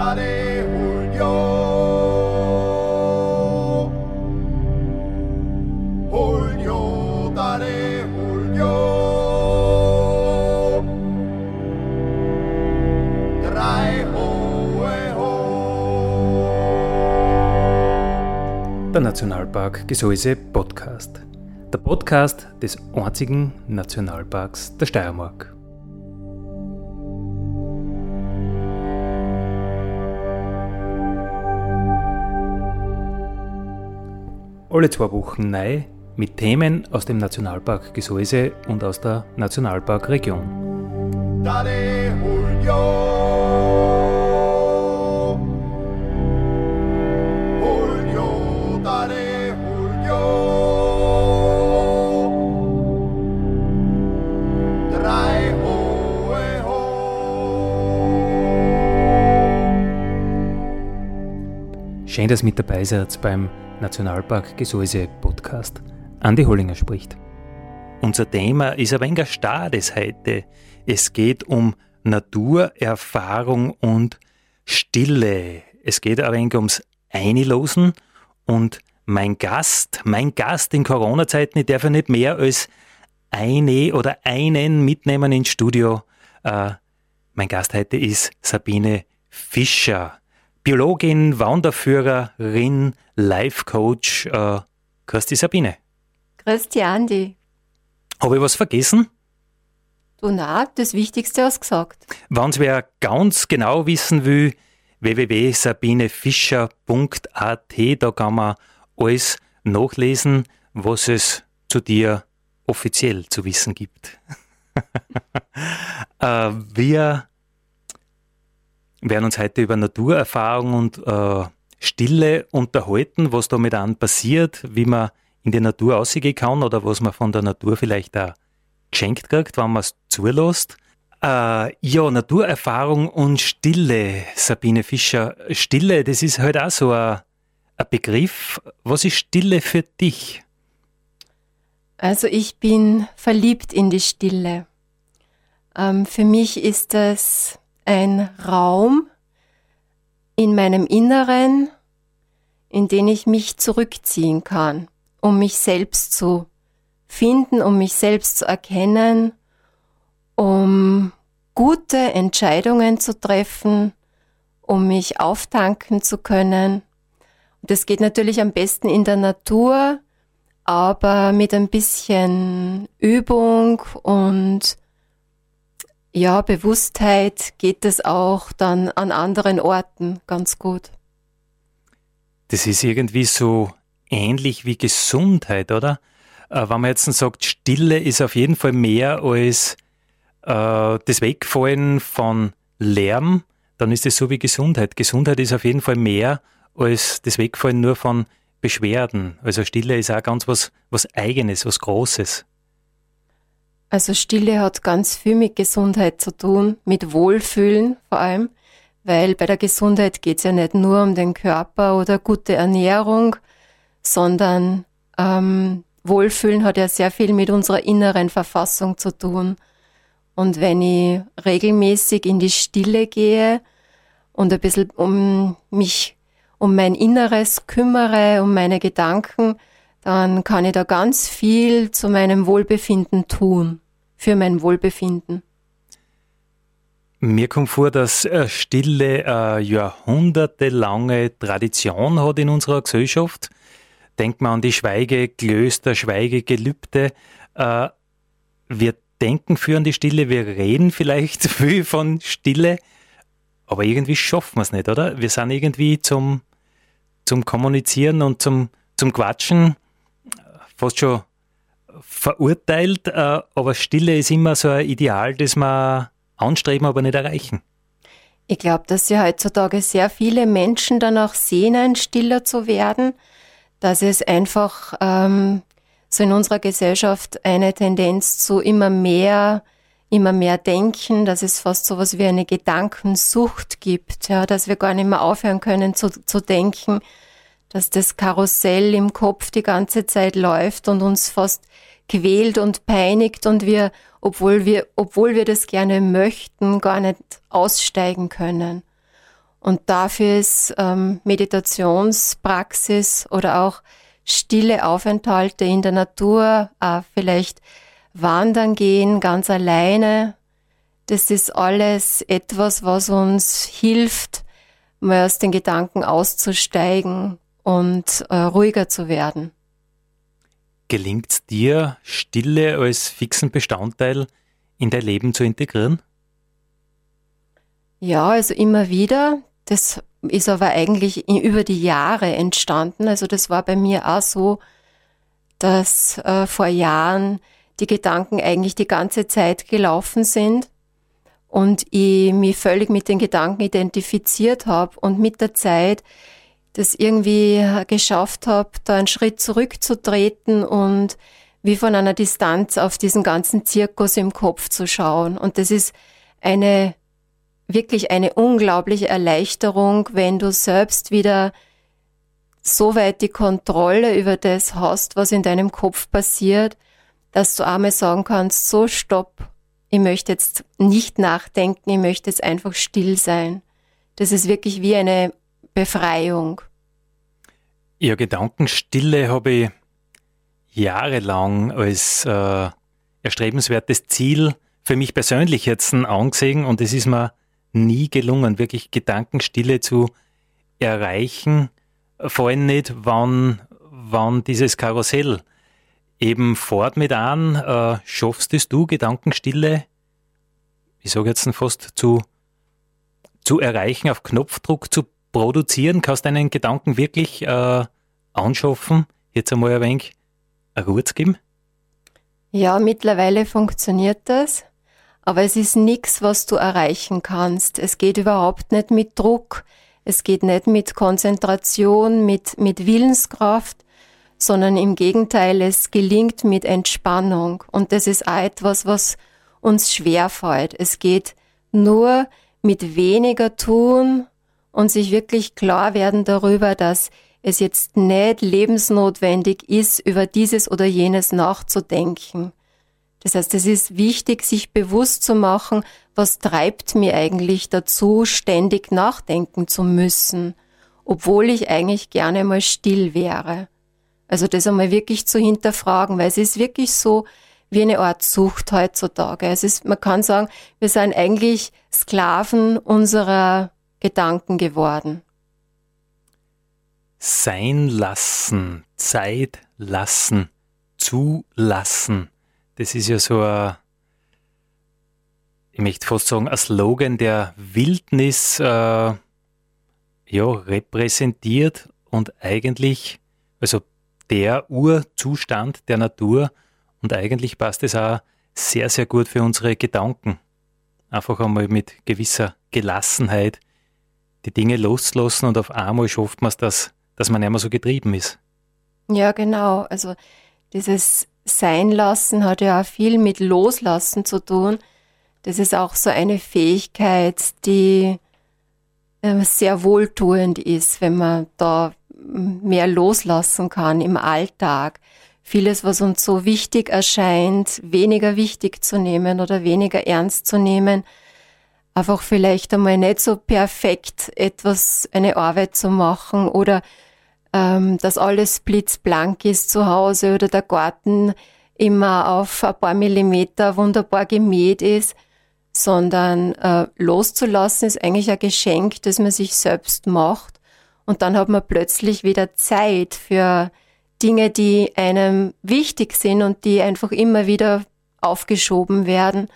Dale Julio. Julio, dale Julio. Drei hohe ho. Der Nationalpark Gesäuse Podcast. Der Podcast des einzigen Nationalparks der Steiermark. Alle zwei Wochen neu mit Themen aus dem Nationalpark Gesäuse und aus der Nationalparkregion. Schön, dass ihr mit dabei seid beim Nationalpark Gesäuse Podcast. Andi Hollinger spricht. Unser Thema ist ein wenig Stades heute. Es geht um Naturerfahrung und Stille. Es geht ein wenig ums Einlosen und mein Gast, mein Gast in Corona-Zeiten, ich darf ja nicht mehr als eine oder einen mitnehmen ins Studio. Äh, mein Gast heute ist Sabine Fischer. Biologin, Wanderführerin, Life-Coach. Äh, dich, Sabine. Grüß dich, Andi. Habe ich was vergessen? Du, na, das Wichtigste hast gesagt. Wenn wer ganz genau wissen will, www.sabinefischer.at, da kann man alles nachlesen, was es zu dir offiziell zu wissen gibt. äh, wir werden uns heute über Naturerfahrung und äh, Stille unterhalten, was damit an passiert, wie man in die Natur rausgehen kann oder was man von der Natur vielleicht auch geschenkt kriegt, wenn man es zulässt. Äh, ja, Naturerfahrung und Stille, Sabine Fischer. Stille, das ist halt auch so ein, ein Begriff. Was ist Stille für dich? Also ich bin verliebt in die Stille. Ähm, für mich ist das ein Raum in meinem Inneren, in den ich mich zurückziehen kann, um mich selbst zu finden, um mich selbst zu erkennen, um gute Entscheidungen zu treffen, um mich auftanken zu können. Das geht natürlich am besten in der Natur, aber mit ein bisschen Übung und ja, Bewusstheit geht es auch dann an anderen Orten ganz gut. Das ist irgendwie so ähnlich wie Gesundheit, oder? Äh, wenn man jetzt sagt, Stille ist auf jeden Fall mehr als äh, das Wegfallen von Lärm, dann ist es so wie Gesundheit. Gesundheit ist auf jeden Fall mehr als das Wegfallen nur von Beschwerden. Also Stille ist auch ganz was, was Eigenes, was Großes. Also Stille hat ganz viel mit Gesundheit zu tun, mit Wohlfühlen vor allem, weil bei der Gesundheit geht es ja nicht nur um den Körper oder gute Ernährung, sondern ähm, Wohlfühlen hat ja sehr viel mit unserer inneren Verfassung zu tun. Und wenn ich regelmäßig in die Stille gehe und ein bisschen um mich, um mein Inneres kümmere, um meine Gedanken, dann kann ich da ganz viel zu meinem Wohlbefinden tun, für mein Wohlbefinden. Mir kommt vor, dass äh, Stille eine jahrhundertelange Tradition hat in unserer Gesellschaft. Denkt man an die Schweigeklöster, Schweigegelübde. Äh, wir denken für an die Stille, wir reden vielleicht viel von Stille, aber irgendwie schaffen wir es nicht, oder? Wir sind irgendwie zum, zum Kommunizieren und zum, zum Quatschen fast schon verurteilt, äh, aber Stille ist immer so ein Ideal, das wir anstreben, aber nicht erreichen. Ich glaube, dass ja heutzutage sehr viele Menschen danach sehnen, stiller zu werden, dass es einfach ähm, so in unserer Gesellschaft eine Tendenz zu immer mehr, immer mehr Denken, dass es fast so was wie eine Gedankensucht gibt, ja, dass wir gar nicht mehr aufhören können zu, zu denken, dass das Karussell im Kopf die ganze Zeit läuft und uns fast quält und peinigt und wir, obwohl wir, obwohl wir das gerne möchten, gar nicht aussteigen können. Und dafür ist ähm, Meditationspraxis oder auch stille Aufenthalte in der Natur, äh, vielleicht wandern gehen, ganz alleine. Das ist alles etwas, was uns hilft, mal aus den Gedanken auszusteigen und äh, ruhiger zu werden. Gelingt es dir, Stille als fixen Bestandteil in dein Leben zu integrieren? Ja, also immer wieder. Das ist aber eigentlich über die Jahre entstanden. Also das war bei mir auch so, dass äh, vor Jahren die Gedanken eigentlich die ganze Zeit gelaufen sind und ich mich völlig mit den Gedanken identifiziert habe und mit der Zeit das irgendwie geschafft habe, da einen Schritt zurückzutreten und wie von einer Distanz auf diesen ganzen Zirkus im Kopf zu schauen. Und das ist eine wirklich eine unglaubliche Erleichterung, wenn du selbst wieder so weit die Kontrolle über das hast, was in deinem Kopf passiert, dass du einmal sagen kannst, so stopp, ich möchte jetzt nicht nachdenken, ich möchte jetzt einfach still sein. Das ist wirklich wie eine Befreiung. Ja, Gedankenstille habe ich jahrelang als äh, erstrebenswertes Ziel für mich persönlich jetzt angesehen und es ist mir nie gelungen, wirklich Gedankenstille zu erreichen, vor allem nicht, wann, wann dieses Karussell eben fort mit an, äh, schaffst es du, Gedankenstille, ich sage jetzt fast zu, zu erreichen, auf Knopfdruck zu produzieren? Kannst deinen Gedanken wirklich äh, anschaffen, jetzt einmal ein wenig Ruhe zu geben? Ja, mittlerweile funktioniert das, aber es ist nichts, was du erreichen kannst. Es geht überhaupt nicht mit Druck, es geht nicht mit Konzentration, mit, mit Willenskraft, sondern im Gegenteil, es gelingt mit Entspannung. Und das ist auch etwas, was uns schwerfällt. Es geht nur mit weniger tun und sich wirklich klar werden darüber, dass es jetzt nicht lebensnotwendig ist, über dieses oder jenes nachzudenken. Das heißt, es ist wichtig, sich bewusst zu machen, was treibt mir eigentlich dazu, ständig nachdenken zu müssen, obwohl ich eigentlich gerne mal still wäre. Also das einmal wirklich zu hinterfragen, weil es ist wirklich so wie eine Art Sucht heutzutage. Es ist, man kann sagen, wir sind eigentlich Sklaven unserer Gedanken geworden. Sein lassen, Zeit lassen, zulassen. Das ist ja so ein, ich möchte fast sagen, ein Slogan, der Wildnis äh, ja, repräsentiert und eigentlich, also der Urzustand der Natur und eigentlich passt es auch sehr, sehr gut für unsere Gedanken. Einfach einmal mit gewisser Gelassenheit die Dinge loslassen und auf einmal schafft man es, dass, dass man nicht mehr so getrieben ist. Ja, genau. Also dieses Seinlassen hat ja auch viel mit Loslassen zu tun. Das ist auch so eine Fähigkeit, die äh, sehr wohltuend ist, wenn man da mehr loslassen kann im Alltag. Vieles, was uns so wichtig erscheint, weniger wichtig zu nehmen oder weniger ernst zu nehmen. Einfach vielleicht einmal nicht so perfekt etwas, eine Arbeit zu machen oder ähm, dass alles blitzblank ist zu Hause oder der Garten immer auf ein paar Millimeter wunderbar gemäht ist, sondern äh, loszulassen ist eigentlich ein Geschenk, das man sich selbst macht und dann hat man plötzlich wieder Zeit für Dinge, die einem wichtig sind und die einfach immer wieder aufgeschoben werden.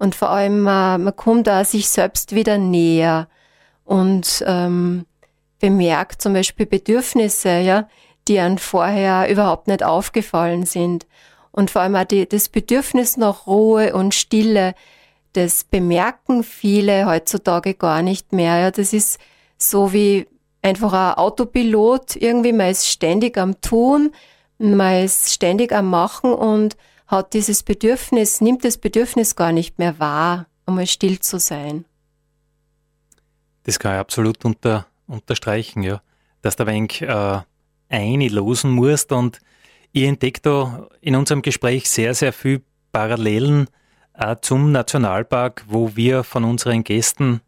Und vor allem, äh, man kommt da sich selbst wieder näher und ähm, bemerkt zum Beispiel Bedürfnisse, ja, die einem vorher überhaupt nicht aufgefallen sind. Und vor allem auch die, das Bedürfnis nach Ruhe und Stille, das bemerken viele heutzutage gar nicht mehr. Ja, das ist so wie einfach ein Autopilot, irgendwie man ist ständig am Tun, man ist ständig am Machen und hat dieses Bedürfnis, nimmt das Bedürfnis gar nicht mehr wahr, einmal still zu sein. Das kann ich absolut unter, unterstreichen, ja. Dass ein wenig äh, einlosen musst und ich entdecke da in unserem Gespräch sehr, sehr viel Parallelen äh, zum Nationalpark, wo wir von unseren Gästen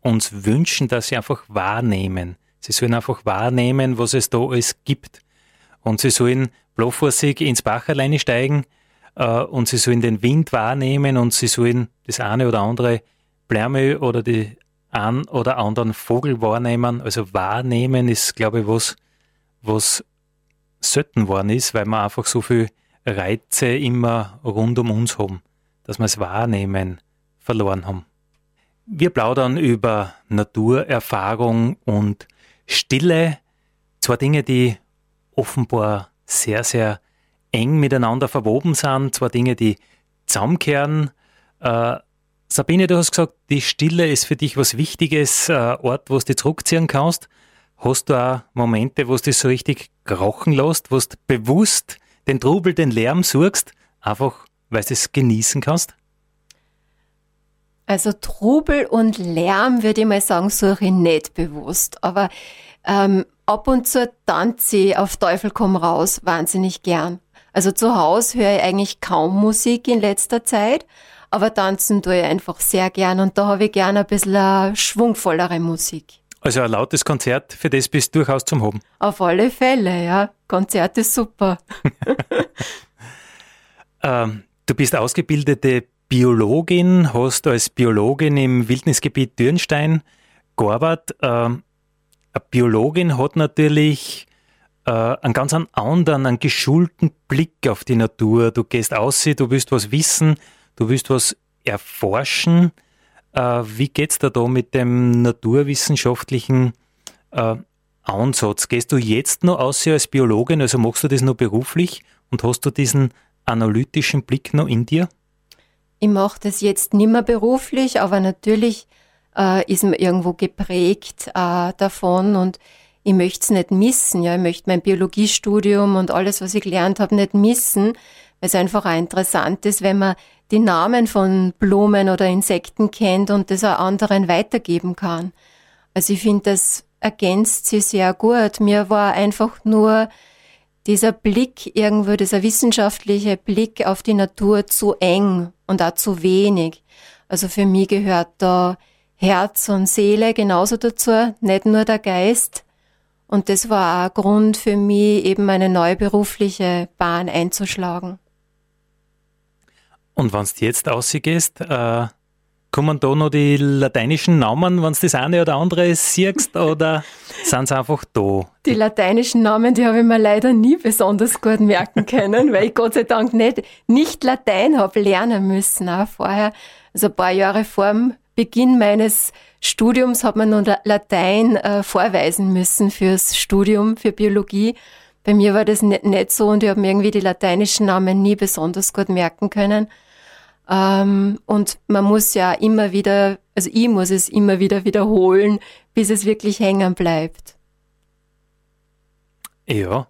uns wünschen, dass sie einfach wahrnehmen. Sie sollen einfach wahrnehmen, was es da alles gibt. Und sie sollen blaufußig ins Bach alleine steigen äh, und sie sollen den Wind wahrnehmen und sie sollen das eine oder andere Blärmel oder die einen oder anderen Vogel wahrnehmen. Also wahrnehmen ist, glaube ich, was, was selten worden ist, weil wir einfach so viel Reize immer rund um uns haben, dass wir es wahrnehmen verloren haben. Wir plaudern über Naturerfahrung und Stille, zwei Dinge, die offenbar sehr, sehr eng miteinander verwoben sind, zwei Dinge, die zusammenkehren. Äh, Sabine, du hast gesagt, die Stille ist für dich was Wichtiges, äh, Ort, wo du dich zurückziehen kannst. Hast du auch Momente, wo du dich so richtig krochen lässt, wo du bewusst den Trubel, den Lärm suchst, einfach weil du es genießen kannst? Also Trubel und Lärm, würde ich mal sagen, suche ich nicht bewusst. Aber ähm, ab und zu tanze ich auf Teufel komm raus wahnsinnig gern. Also zu Hause höre ich eigentlich kaum Musik in letzter Zeit, aber tanzen tue ich einfach sehr gern und da habe ich gern ein bisschen eine schwungvollere Musik. Also ein lautes Konzert, für das bist du durchaus zum Haben. Auf alle Fälle, ja. Konzert ist super. ähm, du bist ausgebildete Biologin, hast als Biologin im Wildnisgebiet Dürnstein gearbeitet. Ähm, eine Biologin hat natürlich äh, einen ganz anderen, einen geschulten Blick auf die Natur. Du gehst aus, du willst was wissen, du willst was erforschen. Äh, wie geht's da da mit dem naturwissenschaftlichen äh, Ansatz? Gehst du jetzt noch aus als Biologin, also machst du das nur beruflich und hast du diesen analytischen Blick noch in dir? Ich mache das jetzt nicht mehr beruflich, aber natürlich äh, ist mir irgendwo geprägt äh, davon und ich möchte es nicht missen. Ja, ich möchte mein Biologiestudium und alles, was ich gelernt habe, nicht missen, weil es einfach auch interessant ist, wenn man die Namen von Blumen oder Insekten kennt und das auch anderen weitergeben kann. Also ich finde, das ergänzt sie sehr gut. Mir war einfach nur dieser Blick irgendwo, dieser wissenschaftliche Blick auf die Natur zu eng und auch zu wenig. Also für mich gehört da Herz und Seele genauso dazu, nicht nur der Geist. Und das war auch ein Grund für mich, eben eine neue berufliche Bahn einzuschlagen. Und wenn du jetzt ausgehst, äh, kommen da noch die lateinischen Namen, wenn du das eine oder andere siehst, oder sind sie einfach da? Die lateinischen Namen, die habe ich mir leider nie besonders gut merken können, weil ich Gott sei Dank nicht, nicht Latein habe lernen müssen, auch vorher. Also ein paar Jahre vor dem Beginn meines Studiums hat man nur Latein äh, vorweisen müssen fürs Studium, für Biologie. Bei mir war das nicht, nicht so und ich habe mir irgendwie die lateinischen Namen nie besonders gut merken können. Ähm, und man muss ja immer wieder, also ich muss es immer wieder wiederholen, bis es wirklich hängen bleibt. Ja,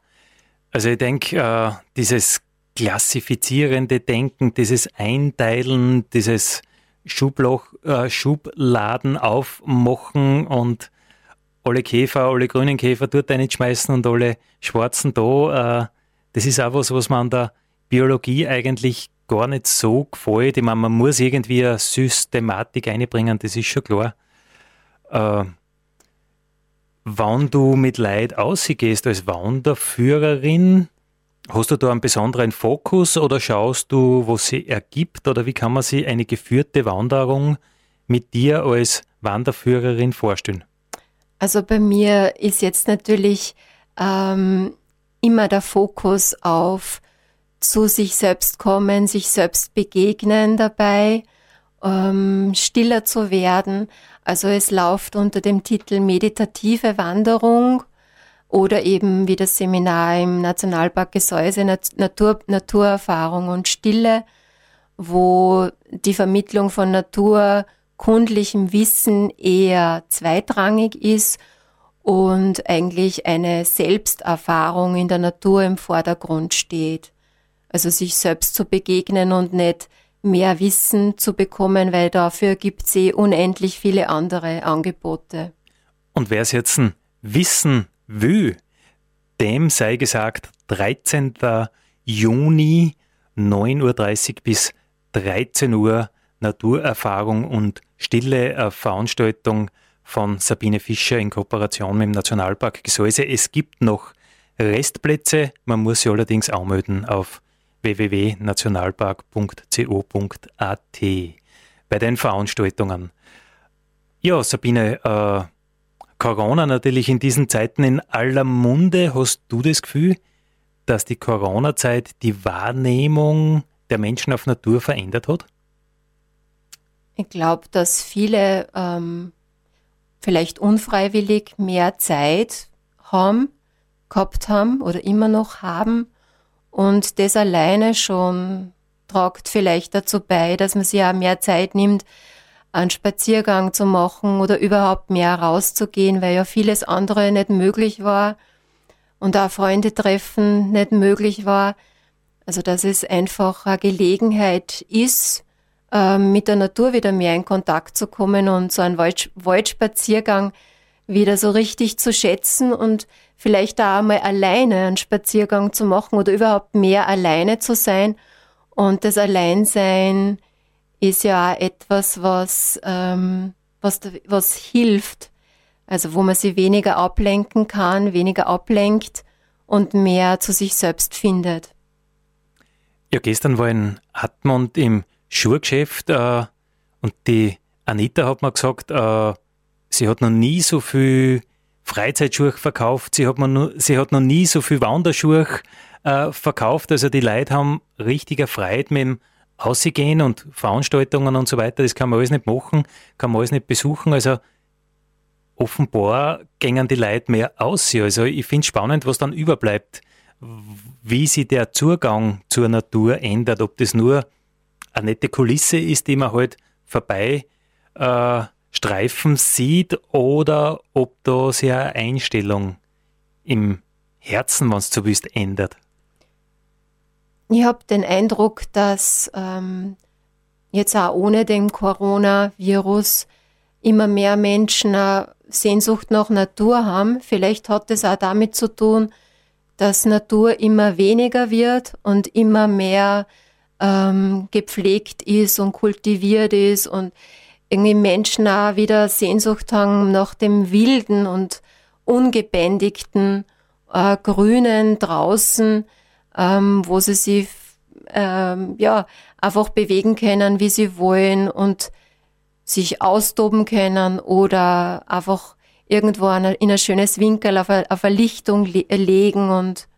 also ich denke, äh, dieses klassifizierende Denken, dieses Einteilen, dieses Schubloch, äh, Schubladen aufmachen und alle Käfer, alle grünen Käfer dort reinschmeißen und alle schwarzen da. Äh, das ist auch was, was man an der Biologie eigentlich gar nicht so gefällt. Ich meine, man muss irgendwie eine Systematik einbringen, das ist schon klar. Äh, wenn du mit Leid ausgehst als Wanderführerin, Hast du da einen besonderen Fokus oder schaust du, was sie ergibt oder wie kann man sich eine geführte Wanderung mit dir als Wanderführerin vorstellen? Also bei mir ist jetzt natürlich ähm, immer der Fokus auf zu sich selbst kommen, sich selbst begegnen dabei, ähm, stiller zu werden. Also es läuft unter dem Titel Meditative Wanderung oder eben wie das Seminar im Nationalpark Gesäuse Natur, Naturerfahrung und Stille, wo die Vermittlung von naturkundlichem Wissen eher zweitrangig ist und eigentlich eine Selbsterfahrung in der Natur im Vordergrund steht. Also sich selbst zu begegnen und nicht mehr Wissen zu bekommen, weil dafür gibt es eh unendlich viele andere Angebote. Und wer es jetzt ein Wissen will, dem sei gesagt 13. Juni 9.30 Uhr bis 13 Uhr Naturerfahrung und stille Veranstaltung von Sabine Fischer in Kooperation mit dem Nationalpark Gesäuse. Es gibt noch Restplätze, man muss sie allerdings anmelden auf www.nationalpark.co.at bei den Veranstaltungen. Ja, Sabine, äh, Corona natürlich in diesen Zeiten in aller Munde. Hast du das Gefühl, dass die Corona-Zeit die Wahrnehmung der Menschen auf Natur verändert hat? Ich glaube, dass viele ähm, vielleicht unfreiwillig mehr Zeit haben, gehabt haben oder immer noch haben und das alleine schon tragt vielleicht dazu bei, dass man sich auch mehr Zeit nimmt, einen Spaziergang zu machen oder überhaupt mehr rauszugehen, weil ja vieles andere nicht möglich war und auch Freunde treffen nicht möglich war. Also dass es einfach eine Gelegenheit ist, ähm, mit der Natur wieder mehr in Kontakt zu kommen und so einen Wald Waldspaziergang wieder so richtig zu schätzen und vielleicht auch einmal alleine einen Spaziergang zu machen oder überhaupt mehr alleine zu sein. Und das Alleinsein ist ja auch etwas, was, ähm, was, was hilft. Also wo man sich weniger ablenken kann, weniger ablenkt und mehr zu sich selbst findet. Ja, gestern war in Atmund im Schuhgeschäft äh, und die Anita hat mir gesagt, äh, sie hat noch nie so viel Freizeitschuhe verkauft, sie hat, noch, sie hat noch nie so viel Wanderschuhe äh, verkauft. Also die Leute haben richtiger Freude mit dem Ausgehen und Veranstaltungen und so weiter. Das kann man alles nicht machen, kann man alles nicht besuchen. Also offenbar gängen die Leute mehr aus. Also ich finde es spannend, was dann überbleibt, wie sich der Zugang zur Natur ändert, ob das nur eine nette Kulisse ist, die man halt vorbei äh, streifen sieht oder ob da sich eine Einstellung im Herzen, wenn es so willst, ändert. Ich habe den Eindruck, dass ähm, jetzt auch ohne den Coronavirus immer mehr Menschen eine Sehnsucht nach Natur haben. Vielleicht hat es auch damit zu tun, dass Natur immer weniger wird und immer mehr ähm, gepflegt ist und kultiviert ist und irgendwie Menschen auch wieder Sehnsucht haben nach dem Wilden und Ungebändigten, äh, Grünen draußen, ähm, wo sie sich ähm, ja, einfach bewegen können, wie sie wollen und sich austoben können oder einfach irgendwo in ein schönes Winkel auf eine, auf eine Lichtung legen und,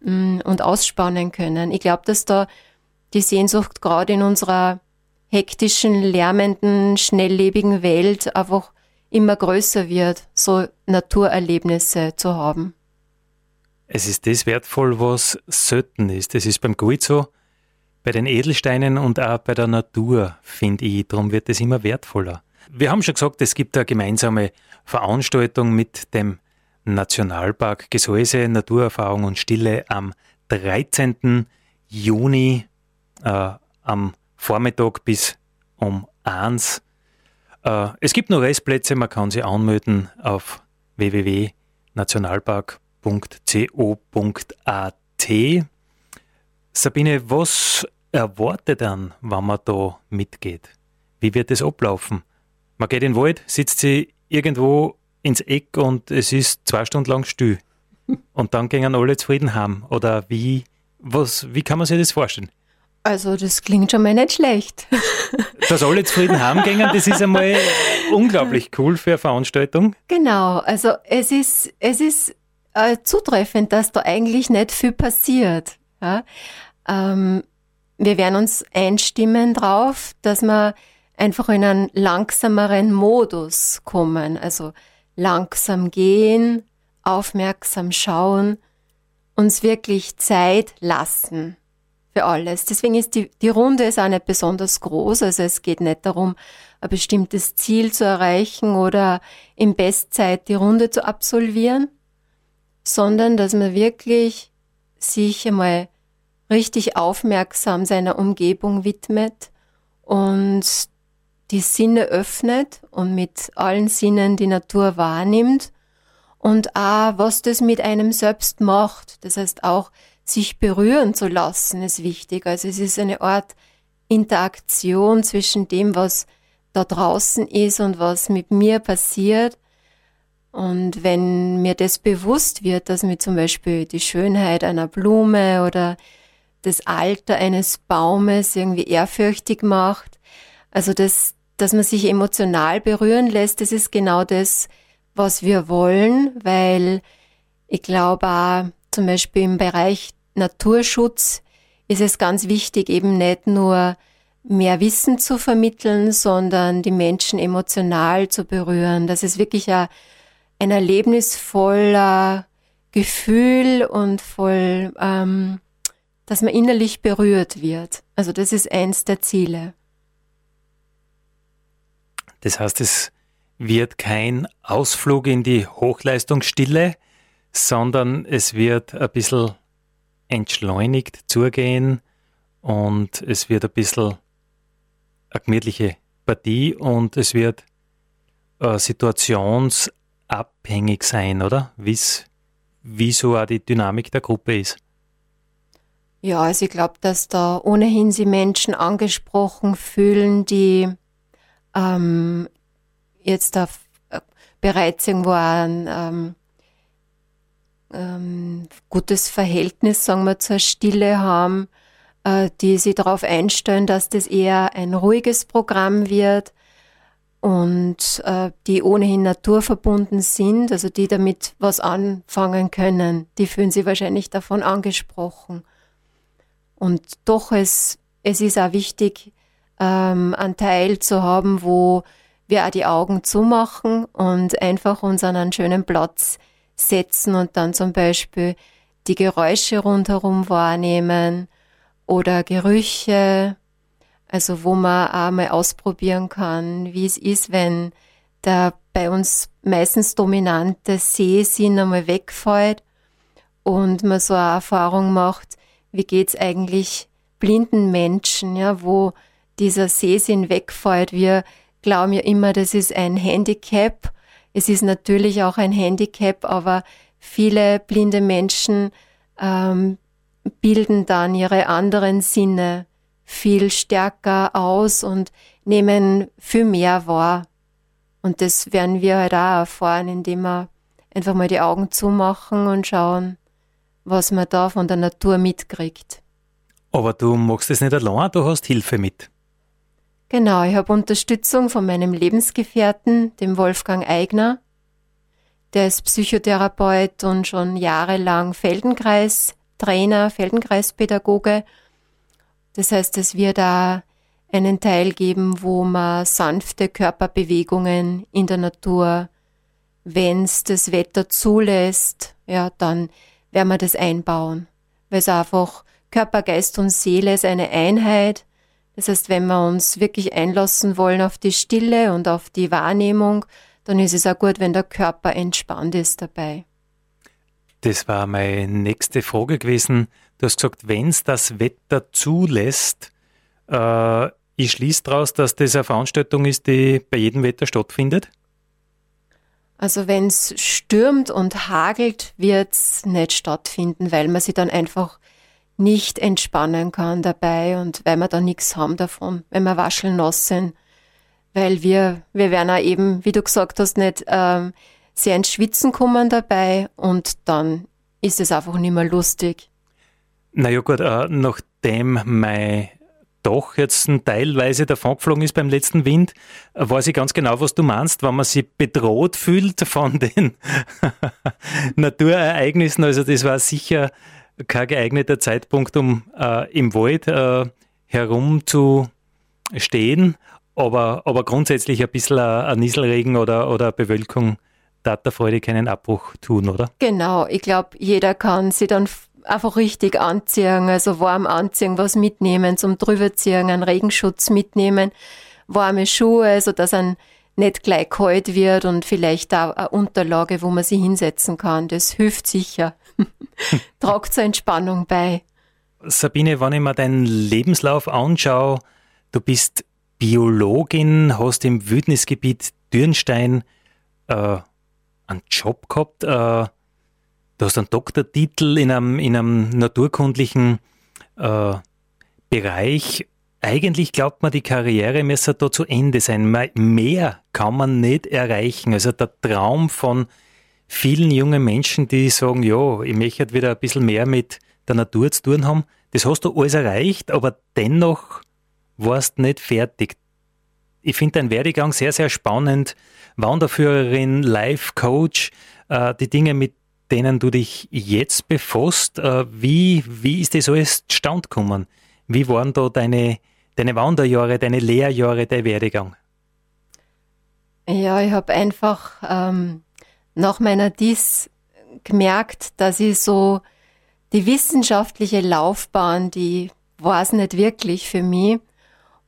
mm, und ausspannen können. Ich glaube, dass da die Sehnsucht gerade in unserer hektischen, lärmenden, schnelllebigen Welt einfach immer größer wird, so Naturerlebnisse zu haben. Es ist das wertvoll, was selten ist. Es ist beim Gold so, bei den Edelsteinen und auch bei der Natur, finde ich. Darum wird es immer wertvoller. Wir haben schon gesagt, es gibt eine gemeinsame Veranstaltung mit dem Nationalpark Gesäuse, Naturerfahrung und Stille am 13. Juni äh, am Vormittag bis um 1. Äh, es gibt noch Restplätze, man kann sich anmelden auf www.nationalpark.co.at. Sabine, was erwartet dann, wenn man da mitgeht? Wie wird es ablaufen? Man geht in den Wald, sitzt sie irgendwo ins Eck und es ist zwei Stunden lang still. Und dann gehen alle zufrieden heim. Oder wie, was, wie kann man sich das vorstellen? Also das klingt schon mal nicht schlecht. Dass alle zufrieden heimgehen, das ist einmal unglaublich cool für eine Veranstaltung. Genau, also es ist, es ist äh, zutreffend, dass da eigentlich nicht viel passiert. Ja? Ähm, wir werden uns einstimmen drauf, dass wir einfach in einen langsameren Modus kommen. Also langsam gehen, aufmerksam schauen, uns wirklich Zeit lassen für alles. Deswegen ist die, die Runde ist auch nicht besonders groß. Also es geht nicht darum, ein bestimmtes Ziel zu erreichen oder in Bestzeit die Runde zu absolvieren, sondern dass man wirklich sich einmal richtig aufmerksam seiner Umgebung widmet und die Sinne öffnet und mit allen Sinnen die Natur wahrnimmt und auch, was das mit einem selbst macht. Das heißt auch, sich berühren zu lassen, ist wichtig. Also es ist eine Art Interaktion zwischen dem, was da draußen ist und was mit mir passiert. Und wenn mir das bewusst wird, dass mir zum Beispiel die Schönheit einer Blume oder das Alter eines Baumes irgendwie ehrfürchtig macht, also das, dass man sich emotional berühren lässt, das ist genau das, was wir wollen, weil ich glaube auch zum Beispiel im Bereich Naturschutz ist es ganz wichtig, eben nicht nur mehr Wissen zu vermitteln, sondern die Menschen emotional zu berühren, dass es wirklich ein, ein Erlebnis voller Gefühl und voll, ähm, dass man innerlich berührt wird. Also das ist eins der Ziele. Das heißt, es wird kein Ausflug in die Hochleistungsstille, sondern es wird ein bisschen entschleunigt zugehen und es wird ein bisschen eine gemütliche Partie und es wird äh, situationsabhängig sein, oder? Wie's, wie so auch die Dynamik der Gruppe ist. Ja, also ich glaube, dass da ohnehin sie Menschen angesprochen fühlen, die ähm, jetzt da äh, bereits irgendwo ein ähm, ähm, gutes Verhältnis, sagen wir, zur Stille haben, äh, die sich darauf einstellen, dass das eher ein ruhiges Programm wird und äh, die ohnehin naturverbunden sind, also die damit was anfangen können, die fühlen sich wahrscheinlich davon angesprochen. Und doch es, es ist auch wichtig, ähm, einen Teil zu haben, wo wir auch die Augen zumachen und einfach uns an einen schönen Platz setzen und dann zum Beispiel die Geräusche rundherum wahrnehmen oder Gerüche, also wo man auch mal ausprobieren kann, wie es ist, wenn der bei uns meistens dominante Sehsinn einmal wegfällt und man so eine Erfahrung macht, wie geht's eigentlich blinden Menschen, ja, wo dieser Sehsinn wegfällt. Wir glauben ja immer, das ist ein Handicap es ist natürlich auch ein Handicap, aber viele blinde Menschen ähm, bilden dann ihre anderen Sinne viel stärker aus und nehmen viel mehr wahr. Und das werden wir halt auch erfahren, indem wir einfach mal die Augen zumachen und schauen, was man da von der Natur mitkriegt. Aber du machst es nicht allein, du hast Hilfe mit. Genau, ich habe Unterstützung von meinem Lebensgefährten, dem Wolfgang Eigner. Der ist Psychotherapeut und schon jahrelang Feldenkreis-Trainer, Feldenkreispädagoge. Das heißt, es wird da einen Teil geben, wo man sanfte Körperbewegungen in der Natur, wenn es das Wetter zulässt, ja, dann werden wir das einbauen. Weil es einfach Körper, Geist und Seele ist eine Einheit das heißt, wenn wir uns wirklich einlassen wollen auf die Stille und auf die Wahrnehmung, dann ist es auch gut, wenn der Körper entspannt ist dabei. Das war meine nächste Frage gewesen. Du hast gesagt, wenn es das Wetter zulässt, äh, ich schließe daraus, dass das eine Veranstaltung ist, die bei jedem Wetter stattfindet? Also wenn es stürmt und hagelt, wird es nicht stattfinden, weil man sich dann einfach nicht entspannen kann dabei und weil wir da nichts haben davon, wenn wir wascheln nass sind. Weil wir, wir werden auch eben, wie du gesagt hast, nicht ähm, sehr ins Schwitzen kommen dabei und dann ist es einfach nicht mehr lustig. Naja gut, äh, nachdem mein doch jetzt teilweise davongeflogen ist beim letzten Wind, weiß ich ganz genau, was du meinst, wenn man sich bedroht fühlt von den Naturereignissen. Also das war sicher kein geeigneter Zeitpunkt, um äh, im Wald äh, herumzustehen, aber, aber grundsätzlich ein bisschen ein Nieselregen oder, oder Bewölkung darf der Freude keinen Abbruch tun, oder? Genau, ich glaube, jeder kann sich dann einfach richtig anziehen, also warm anziehen, was mitnehmen, zum drüberziehen, einen Regenschutz mitnehmen, warme Schuhe, sodass ein nicht gleich kalt wird und vielleicht auch eine Unterlage, wo man sich hinsetzen kann. Das hilft sicher. Tragt zur Entspannung bei. Sabine, wenn ich mir deinen Lebenslauf anschaue, du bist Biologin, hast im Wildnisgebiet Dürnstein äh, einen Job gehabt, äh, du hast einen Doktortitel in einem, in einem naturkundlichen äh, Bereich eigentlich glaubt man, die Karriere müsse da zu Ende sein. Mehr kann man nicht erreichen. Also der Traum von vielen jungen Menschen, die sagen, ja, ich möchte halt wieder ein bisschen mehr mit der Natur zu tun haben, das hast du alles erreicht, aber dennoch warst nicht fertig. Ich finde deinen Werdegang sehr, sehr spannend. Wanderführerin, Life-Coach, äh, die Dinge, mit denen du dich jetzt befasst. Äh, wie, wie ist das alles zustande gekommen? Wie waren da deine, deine Wanderjahre, deine Lehrjahre, dein Werdegang? Ja, ich habe einfach ähm, nach meiner Dies gemerkt, dass ich so die wissenschaftliche Laufbahn, die war es nicht wirklich für mich.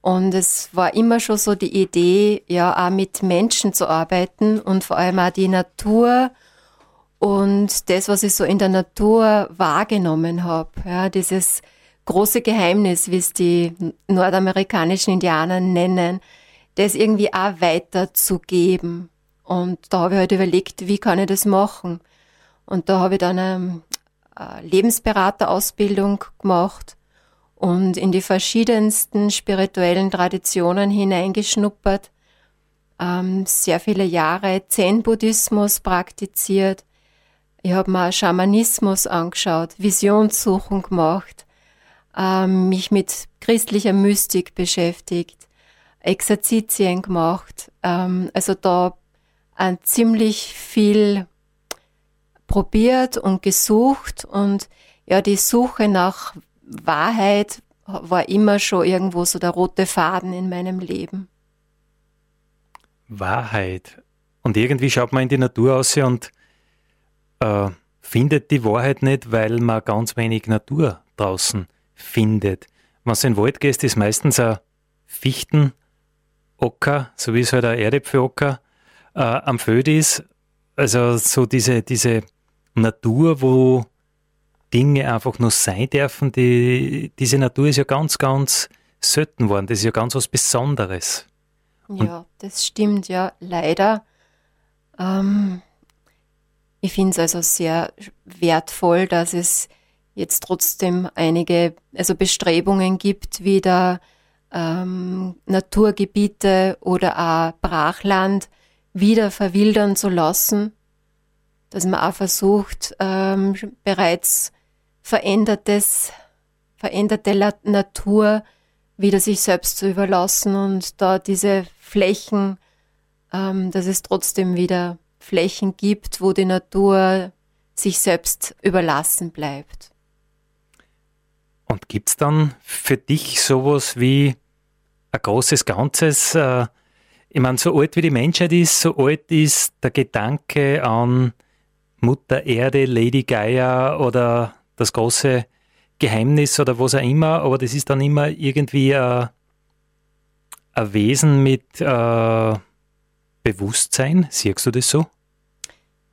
Und es war immer schon so die Idee, ja, auch mit Menschen zu arbeiten und vor allem auch die Natur und das, was ich so in der Natur wahrgenommen habe. Ja, dieses große Geheimnis, wie es die nordamerikanischen Indianer nennen, das irgendwie auch weiterzugeben. Und da habe ich halt überlegt, wie kann ich das machen? Und da habe ich dann eine, eine Lebensberaterausbildung gemacht und in die verschiedensten spirituellen Traditionen hineingeschnuppert, ähm, sehr viele Jahre Zen-Buddhismus praktiziert. Ich habe mal Schamanismus angeschaut, Visionssuchung gemacht, ähm, mich mit christlicher Mystik beschäftigt, Exerzitien gemacht. Ähm, also da ein ziemlich viel probiert und gesucht und ja, die Suche nach Wahrheit war immer schon irgendwo so der rote Faden in meinem Leben. Wahrheit. Und irgendwie schaut man in die Natur aus und äh, findet die Wahrheit nicht, weil man ganz wenig Natur draußen findet. Wenn du in den Wald gehst, ist meistens ein Fichtenocker, so wie es halt ein Erdäpfelocker äh, am Föd ist. Also so diese, diese Natur, wo Dinge einfach nur sein dürfen, die, diese Natur ist ja ganz, ganz selten worden. Das ist ja ganz was Besonderes. Ja, das stimmt, ja, leider. Ähm, ich finde es also sehr wertvoll, dass es jetzt trotzdem einige also Bestrebungen gibt, wieder ähm, Naturgebiete oder auch Brachland wieder verwildern zu lassen, dass man auch versucht, ähm, bereits verändertes, veränderte Natur wieder sich selbst zu überlassen und da diese Flächen, ähm, dass es trotzdem wieder Flächen gibt, wo die Natur sich selbst überlassen bleibt. Und gibt es dann für dich sowas wie ein großes Ganzes? Äh, ich meine, so alt wie die Menschheit ist, so alt ist der Gedanke an Mutter Erde, Lady Gaia oder das große Geheimnis oder was auch immer, aber das ist dann immer irgendwie ein, äh, ein Wesen mit äh, Bewusstsein. Siehst du das so?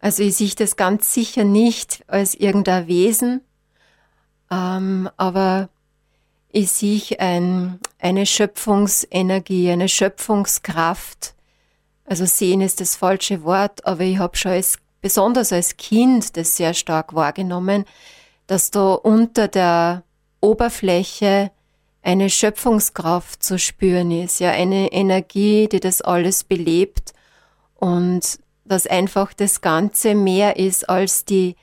Also ich sehe das ganz sicher nicht als irgendein Wesen, ähm, aber ich sehe ein, eine Schöpfungsenergie, eine Schöpfungskraft. Also sehen ist das falsche Wort, aber ich habe schon als, besonders als Kind das sehr stark wahrgenommen, dass da unter der Oberfläche eine Schöpfungskraft zu spüren ist, ja, eine Energie, die das alles belebt und dass einfach das Ganze mehr ist als die,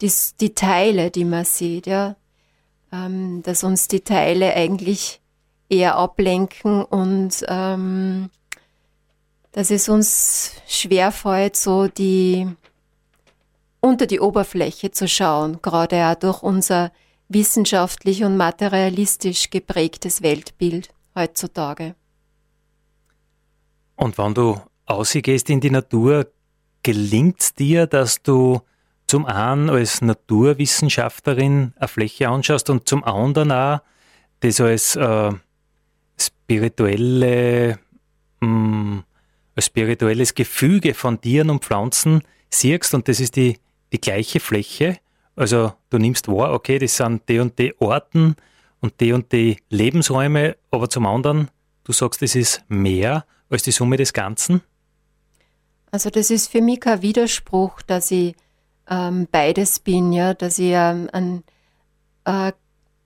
die, die Teile, die man sieht, ja, ähm, dass uns die Teile eigentlich eher ablenken und ähm, dass es uns schwerfällt, so die unter die Oberfläche zu schauen, gerade auch durch unser wissenschaftlich und materialistisch geprägtes Weltbild heutzutage. Und wenn du ausgehst in die Natur, gelingt es dir, dass du zum einen als Naturwissenschaftlerin eine Fläche anschaust und zum anderen auch das als äh, spirituelle, mh, mm, als spirituelles Gefüge von Tieren und Pflanzen siehst und das ist die die gleiche Fläche. Also du nimmst wahr, okay, das sind die und die Orten und die und die Lebensräume, aber zum anderen, du sagst, das ist mehr als die Summe des Ganzen? Also das ist für mich kein Widerspruch, dass ich ähm, beides bin, ja, dass ich ähm, einen, äh,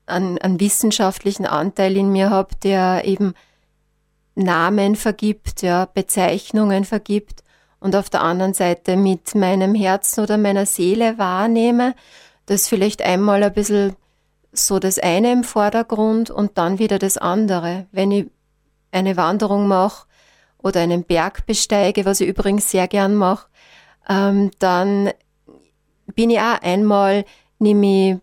einen, einen wissenschaftlichen Anteil in mir habe, der eben Namen vergibt, ja, Bezeichnungen vergibt und auf der anderen Seite mit meinem Herzen oder meiner Seele wahrnehme, das vielleicht einmal ein bisschen so das eine im Vordergrund und dann wieder das andere. Wenn ich eine Wanderung mache oder einen Berg besteige, was ich übrigens sehr gern mache, ähm, dann bin ich auch einmal, nehme ich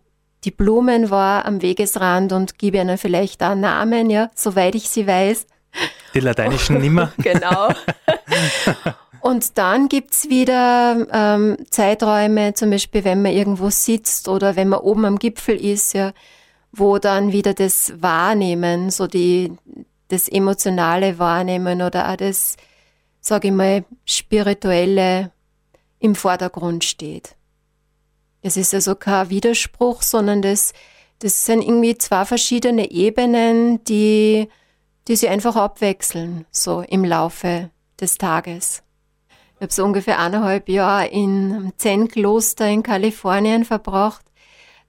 die Blumen wahr am Wegesrand und gebe ihnen vielleicht auch Namen, ja, soweit ich sie weiß. Die lateinischen nimmer. genau. Und dann gibt's wieder ähm, Zeiträume, zum Beispiel, wenn man irgendwo sitzt oder wenn man oben am Gipfel ist, ja, wo dann wieder das Wahrnehmen, so die, das emotionale Wahrnehmen oder auch das, sage ich mal, spirituelle im Vordergrund steht. Es ist also kein Widerspruch, sondern das, das sind irgendwie zwei verschiedene Ebenen, die, die sich einfach abwechseln, so im Laufe des Tages. Ich habe so ungefähr eineinhalb Jahre in einem Zen-Kloster in Kalifornien verbracht.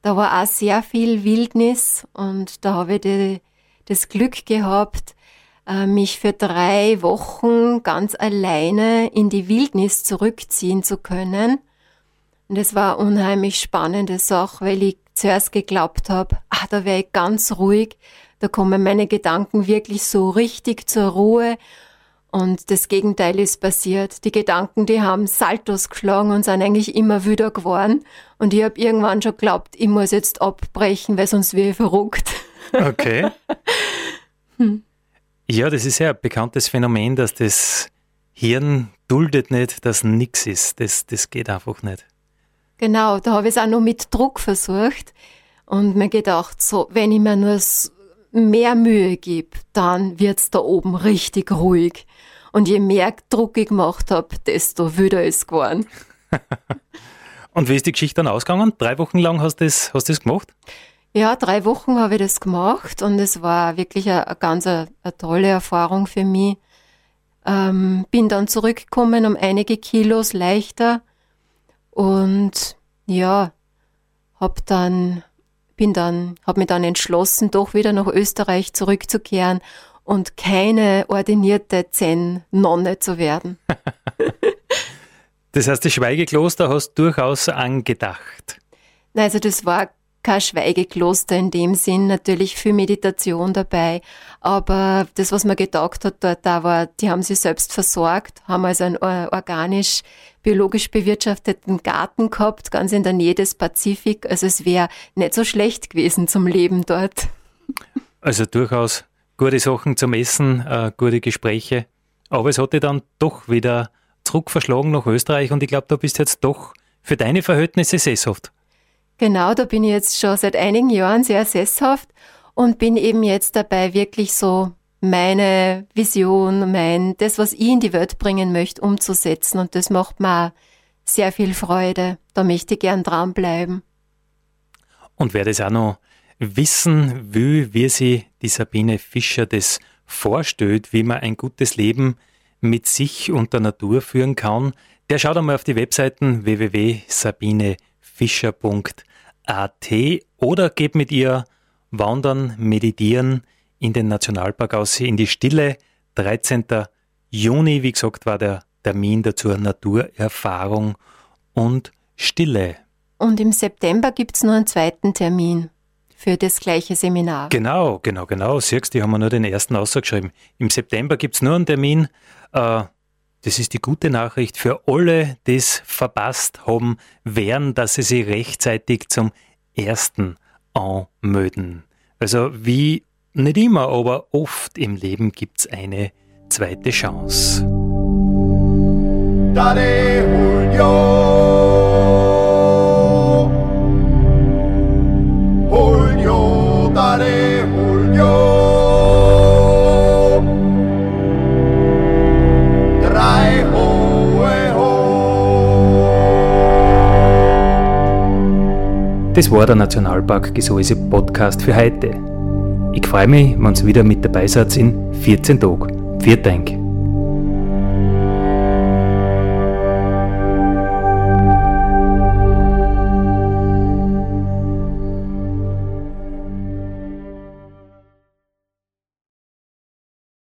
Da war auch sehr viel Wildnis und da habe ich die, das Glück gehabt, äh, mich für drei Wochen ganz alleine in die Wildnis zurückziehen zu können. Und es war eine unheimlich spannende Sache, weil ich zuerst geglaubt habe, ah, da wäre ich ganz ruhig, da kommen meine Gedanken wirklich so richtig zur Ruhe und das Gegenteil ist passiert. Die Gedanken, die haben Saltos geschlagen und sind eigentlich immer wieder geworden. Und ich habe irgendwann schon geglaubt, ich muss jetzt abbrechen, weil sonst wäre ich verrückt. Okay. hm. Ja, das ist ja ein bekanntes Phänomen, dass das Hirn duldet nicht, dass nichts ist. Das, das geht einfach nicht. Genau, da habe ich es auch noch mit Druck versucht und mir gedacht, so, wenn ich mir nur mehr Mühe gebe, dann wird es da oben richtig ruhig. Und je mehr Druck ich gemacht habe, desto wüder ist es geworden. Und wie ist die Geschichte dann ausgegangen? Drei Wochen lang hast du das, hast das gemacht? Ja, drei Wochen habe ich das gemacht und es war wirklich eine, eine ganz eine, eine tolle Erfahrung für mich. Ähm, bin dann zurückgekommen um einige Kilos leichter und ja, hab dann bin dann, habe mich dann entschlossen, doch wieder nach Österreich zurückzukehren und keine ordinierte Zen-Nonne zu werden. das heißt, das Schweigekloster hast du durchaus angedacht. Nein, also das war kein Schweigekloster in dem Sinn, natürlich viel Meditation dabei, aber das, was man getaugt hat dort, da war, die haben sich selbst versorgt, haben also einen organisch, biologisch bewirtschafteten Garten gehabt, ganz in der Nähe des Pazifik, also es wäre nicht so schlecht gewesen zum Leben dort. Also durchaus gute Sachen zum Essen, äh, gute Gespräche. Aber es hat dich dann doch wieder zurückverschlagen nach Österreich und ich glaube, du bist jetzt doch für deine Verhältnisse sesshaft. Genau, da bin ich jetzt schon seit einigen Jahren sehr sesshaft und bin eben jetzt dabei, wirklich so meine Vision, mein, das, was ich in die Welt bringen möchte, umzusetzen. Und das macht mir sehr viel Freude. Da möchte ich gern dranbleiben. Und wer das auch noch wissen will, wie sie die Sabine Fischer das vorstellt, wie man ein gutes Leben mit sich und der Natur führen kann, der schaut einmal auf die Webseiten www.sabinefischer.at oder geht mit ihr wandern, meditieren in den Nationalpark aus, in die Stille. 13. Juni, wie gesagt, war der Termin dazu Naturerfahrung und Stille. Und im September gibt es noch einen zweiten Termin für das gleiche Seminar. Genau, genau, genau. Siehst die haben wir nur den ersten ausgeschrieben. Im September gibt es nur einen Termin. Äh, das ist die gute Nachricht für alle, die es verpasst haben, wären, dass sie sich rechtzeitig zum ersten anmelden. Also wie nicht immer, aber oft im Leben gibt es eine zweite Chance. Dale Das war der Nationalpark Gesäuse Podcast für heute. Ich freue mich, wenn ihr wieder mit dabei seid in 14 Tagen. Vielen Dank.